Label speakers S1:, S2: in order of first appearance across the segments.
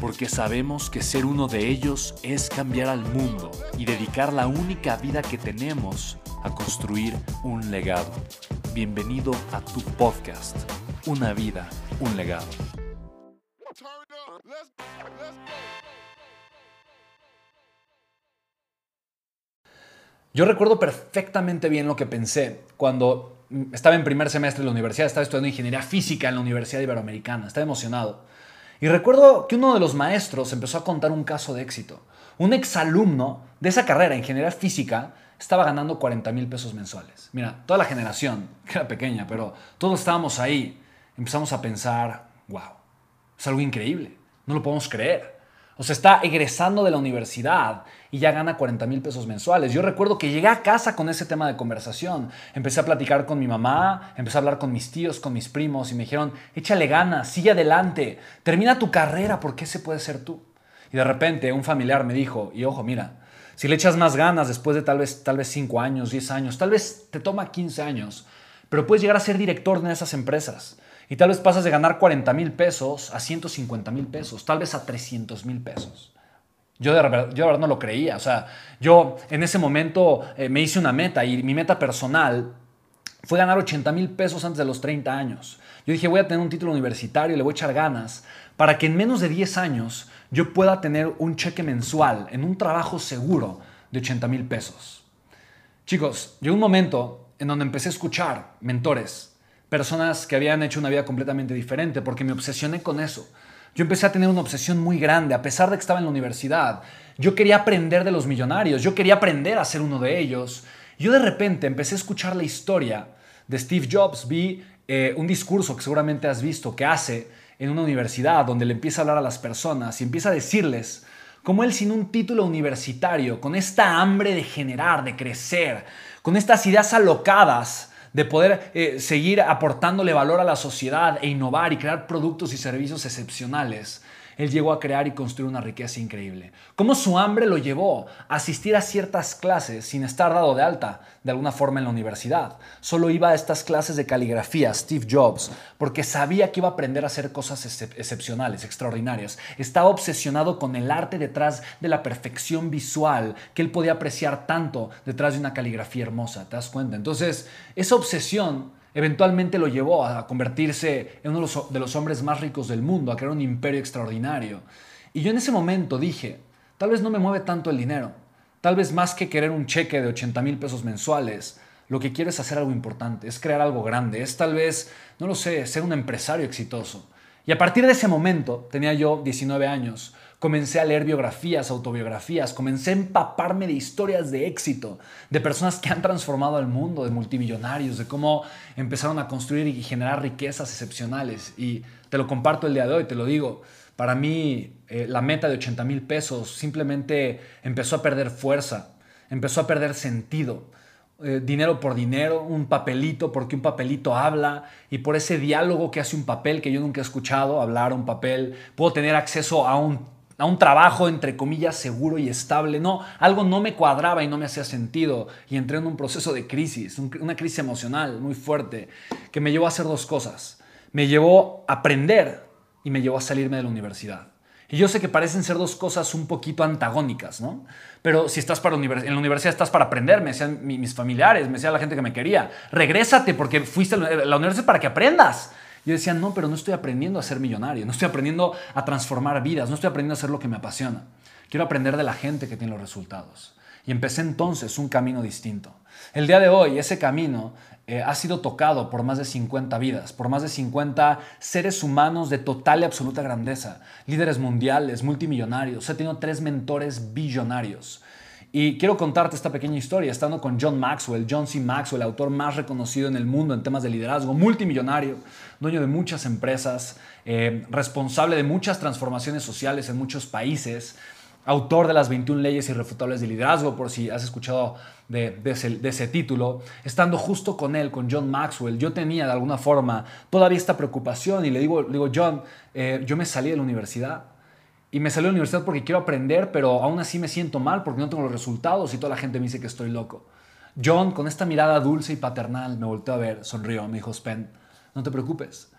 S1: porque sabemos que ser uno de ellos es cambiar al mundo y dedicar la única vida que tenemos a construir un legado. Bienvenido a tu podcast, Una vida, un legado.
S2: Yo recuerdo perfectamente bien lo que pensé cuando estaba en primer semestre de la universidad, estaba estudiando ingeniería física en la Universidad Iberoamericana, estaba emocionado. Y recuerdo que uno de los maestros empezó a contar un caso de éxito. Un exalumno de esa carrera, ingeniería física, estaba ganando 40 mil pesos mensuales. Mira, toda la generación, que era pequeña, pero todos estábamos ahí, empezamos a pensar, wow, es algo increíble, no lo podemos creer. O sea, está egresando de la universidad y ya gana 40 mil pesos mensuales. Yo recuerdo que llegué a casa con ese tema de conversación. Empecé a platicar con mi mamá, empecé a hablar con mis tíos, con mis primos y me dijeron, échale ganas, sigue adelante, termina tu carrera porque ese puede ser tú. Y de repente un familiar me dijo, y ojo, mira, si le echas más ganas después de tal vez, tal vez 5 años, 10 años, tal vez te toma 15 años, pero puedes llegar a ser director de esas empresas. Y tal vez pasas de ganar 40 mil pesos a 150 mil pesos, tal vez a 300 mil pesos. Yo de, verdad, yo no lo creía. O sea, yo en ese momento eh, me hice una meta y mi meta personal fue ganar 80 mil pesos antes de los 30 años. Yo dije, voy a tener un título universitario, le voy a echar ganas para que en menos de 10 años yo pueda tener un cheque mensual en un trabajo seguro de 80 mil pesos. Chicos, llegó un momento en donde empecé a escuchar mentores personas que habían hecho una vida completamente diferente, porque me obsesioné con eso. Yo empecé a tener una obsesión muy grande, a pesar de que estaba en la universidad. Yo quería aprender de los millonarios, yo quería aprender a ser uno de ellos. Yo de repente empecé a escuchar la historia de Steve Jobs, vi eh, un discurso que seguramente has visto que hace en una universidad donde le empieza a hablar a las personas y empieza a decirles cómo él sin un título universitario, con esta hambre de generar, de crecer, con estas ideas alocadas, de poder eh, seguir aportándole valor a la sociedad e innovar y crear productos y servicios excepcionales, él llegó a crear y construir una riqueza increíble. Cómo su hambre lo llevó a asistir a ciertas clases sin estar dado de alta de alguna forma en la universidad. Solo iba a estas clases de caligrafía, Steve Jobs, porque sabía que iba a aprender a hacer cosas excepcionales, extraordinarias. Estaba obsesionado con el arte detrás de la perfección visual que él podía apreciar tanto detrás de una caligrafía hermosa. ¿Te das cuenta? Entonces, esa obsesión eventualmente lo llevó a convertirse en uno de los hombres más ricos del mundo, a crear un imperio extraordinario. Y yo en ese momento dije, tal vez no me mueve tanto el dinero, tal vez más que querer un cheque de 80 mil pesos mensuales, lo que quiero es hacer algo importante, es crear algo grande, es tal vez, no lo sé, ser un empresario exitoso. Y a partir de ese momento, tenía yo 19 años, Comencé a leer biografías, autobiografías, comencé a empaparme de historias de éxito, de personas que han transformado al mundo, de multimillonarios, de cómo empezaron a construir y generar riquezas excepcionales. Y te lo comparto el día de hoy, te lo digo. Para mí, eh, la meta de 80 mil pesos simplemente empezó a perder fuerza, empezó a perder sentido. Eh, dinero por dinero, un papelito porque un papelito habla y por ese diálogo que hace un papel que yo nunca he escuchado, hablar un papel, puedo tener acceso a un a un trabajo entre comillas seguro y estable. No, algo no me cuadraba y no me hacía sentido y entré en un proceso de crisis, una crisis emocional muy fuerte que me llevó a hacer dos cosas. Me llevó a aprender y me llevó a salirme de la universidad. Y yo sé que parecen ser dos cosas un poquito antagónicas, ¿no? Pero si estás para en la universidad estás para aprender, me decían mis familiares, me decía la gente que me quería, regrésate porque fuiste a la universidad para que aprendas. Yo decía, no, pero no estoy aprendiendo a ser millonario, no estoy aprendiendo a transformar vidas, no estoy aprendiendo a hacer lo que me apasiona. Quiero aprender de la gente que tiene los resultados. Y empecé entonces un camino distinto. El día de hoy, ese camino eh, ha sido tocado por más de 50 vidas, por más de 50 seres humanos de total y absoluta grandeza, líderes mundiales, multimillonarios. He tenido tres mentores billonarios. Y quiero contarte esta pequeña historia, estando con John Maxwell, John C. Maxwell, el autor más reconocido en el mundo en temas de liderazgo, multimillonario, dueño de muchas empresas, eh, responsable de muchas transformaciones sociales en muchos países, autor de las 21 leyes irrefutables de liderazgo, por si has escuchado de, ese, título, estando justo con él, con John Maxwell, yo tenía de alguna forma todavía esta preocupación y le digo, digo John, eh, yo me salí de la universidad y me salí de la universidad porque quiero aprender, pero aún así me siento mal porque no tengo los resultados y toda la gente me dice que estoy loco. John, con esta mirada dulce y paternal, me volteó a ver, sonrió, me dijo, Spen, no te preocupes.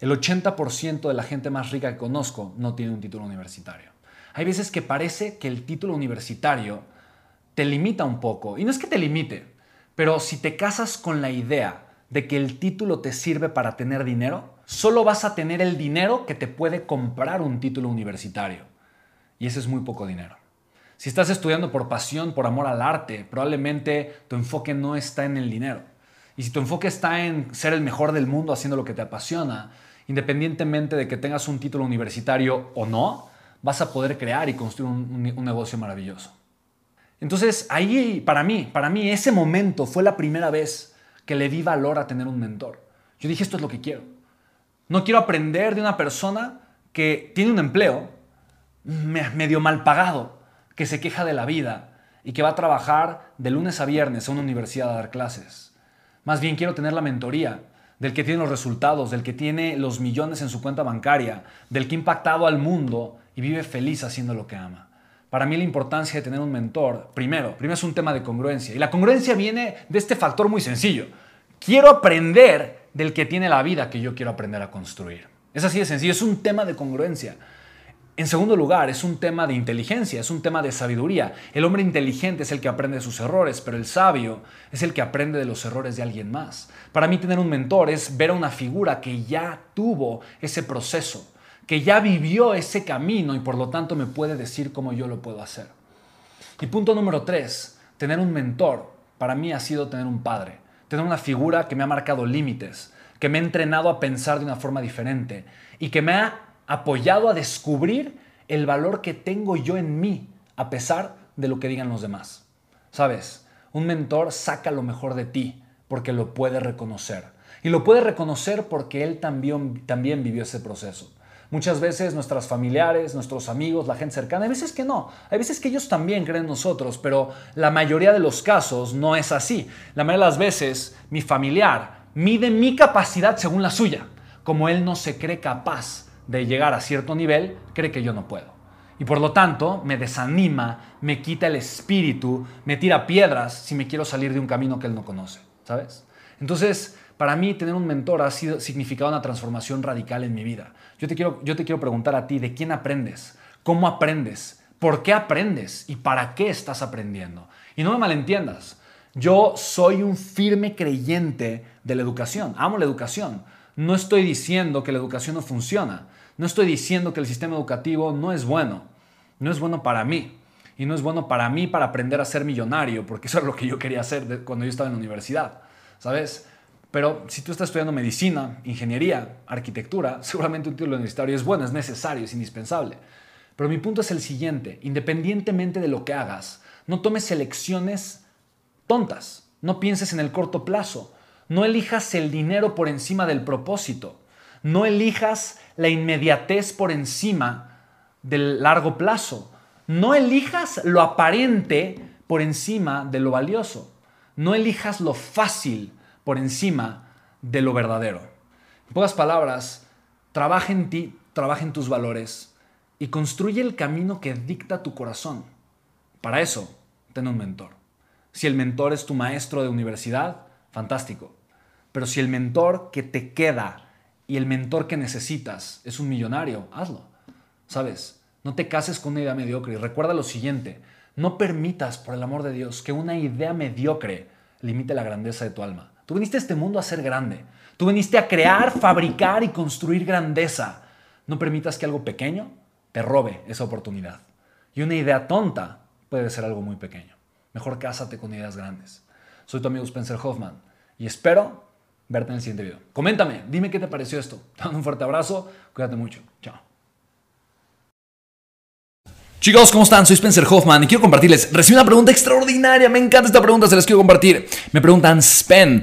S2: El 80% de la gente más rica que conozco no tiene un título universitario. Hay veces que parece que el título universitario te limita un poco. Y no es que te limite, pero si te casas con la idea de que el título te sirve para tener dinero, solo vas a tener el dinero que te puede comprar un título universitario. Y ese es muy poco dinero. Si estás estudiando por pasión, por amor al arte, probablemente tu enfoque no está en el dinero. Y si tu enfoque está en ser el mejor del mundo haciendo lo que te apasiona, independientemente de que tengas un título universitario o no, vas a poder crear y construir un, negocio maravilloso. Entonces, ahí para mí, para mí ese momento fue la primera vez que le di valor a tener un mentor. Yo dije, esto es lo que quiero. No quiero aprender de una persona que tiene un empleo medio mal pagado, que se queja de la vida y que va a trabajar de lunes a viernes a una universidad a dar clases. Más bien quiero tener la mentoría del que tiene los resultados, del que tiene los millones en su cuenta bancaria, del que ha impactado al mundo y vive feliz haciendo lo que ama. Para mí la importancia de tener un mentor, primero, primero es un tema de congruencia. Y la congruencia viene de este factor muy sencillo. Quiero aprender del que tiene la vida que yo quiero aprender a construir. Es así de sencillo, es un tema de congruencia. En segundo lugar, es un tema de inteligencia, es un tema de sabiduría. El hombre inteligente es el que aprende de sus errores, pero el sabio es el que aprende de los errores de alguien más. Para mí tener un mentor es ver a una figura que ya tuvo ese proceso, que ya vivió ese camino y por lo tanto me puede decir cómo yo lo puedo hacer. Y punto número tres, tener un mentor para mí ha sido tener un padre, tener una figura que me ha marcado límites, que me ha entrenado a pensar de una forma diferente y que me ha apoyado a descubrir el valor que tengo yo en mí a pesar de lo que digan los demás. ¿Sabes? Un mentor saca lo mejor de ti porque lo puede reconocer. Y lo puede reconocer porque él también, también vivió ese proceso. Muchas veces nuestros familiares, nuestros amigos, la gente cercana, hay veces que no, hay veces que ellos también creen en nosotros, pero la mayoría de los casos no es así. La mayoría de las veces mi familiar mide mi capacidad según la suya. Como él no se cree capaz de llegar a cierto nivel, cree que yo no puedo. Y por lo tanto me desanima, me quita el espíritu, me tira piedras si me quiero salir de un camino que él no conoce, ¿sabes? Entonces, para mí tener un mentor ha sido, significado una transformación radical en mi vida. Yo te, quiero, yo te quiero preguntar a ti, ¿de quién aprendes? ¿Cómo aprendes? ¿Por qué aprendes? ¿Y para qué estás aprendiendo? Y no me malentiendas, yo soy un firme creyente de la educación, amo la educación. No estoy diciendo que la educación no funciona, no estoy diciendo que el sistema educativo no es bueno, no es bueno para mí. Y no es bueno para mí para aprender a ser millonario, porque eso es lo que yo quería hacer cuando yo estaba en la universidad, ¿sabes? Pero si tú estás estudiando medicina, ingeniería, arquitectura, seguramente un título universitario es bueno, es necesario, es indispensable. Pero mi punto es el siguiente, independientemente de lo que hagas, no tomes elecciones tontas, no pienses en el corto plazo, no elijas el dinero por encima del propósito, no elijas la inmediatez por encima del largo plazo, no elijas lo aparente por encima de lo valioso, no elijas lo fácil por encima de lo verdadero. En pocas palabras, trabaja en ti, trabaja en tus valores y construye el camino que dicta tu corazón. Para eso, ten un mentor. Si el mentor es tu maestro de universidad, fantástico. Pero si el mentor que te queda y el mentor que necesitas es un millonario, hazlo. ¿Sabes? No te cases con una idea mediocre y recuerda lo siguiente, no permitas, por el amor de Dios, que una idea mediocre limite la grandeza de tu alma. Tú viniste a este mundo a ser grande. Tú viniste a crear, fabricar y construir grandeza. No permitas que algo pequeño te robe esa oportunidad. Y una idea tonta puede ser algo muy pequeño. Mejor cásate con ideas grandes. Soy tu amigo Spencer Hoffman y espero verte en el siguiente video. Coméntame, dime qué te pareció esto. Te mando un fuerte abrazo, cuídate mucho. Chao. Chicos, ¿cómo están? Soy Spencer Hoffman y quiero compartirles. Recibí una pregunta extraordinaria, me encanta esta pregunta, se las quiero compartir. Me preguntan, Spen,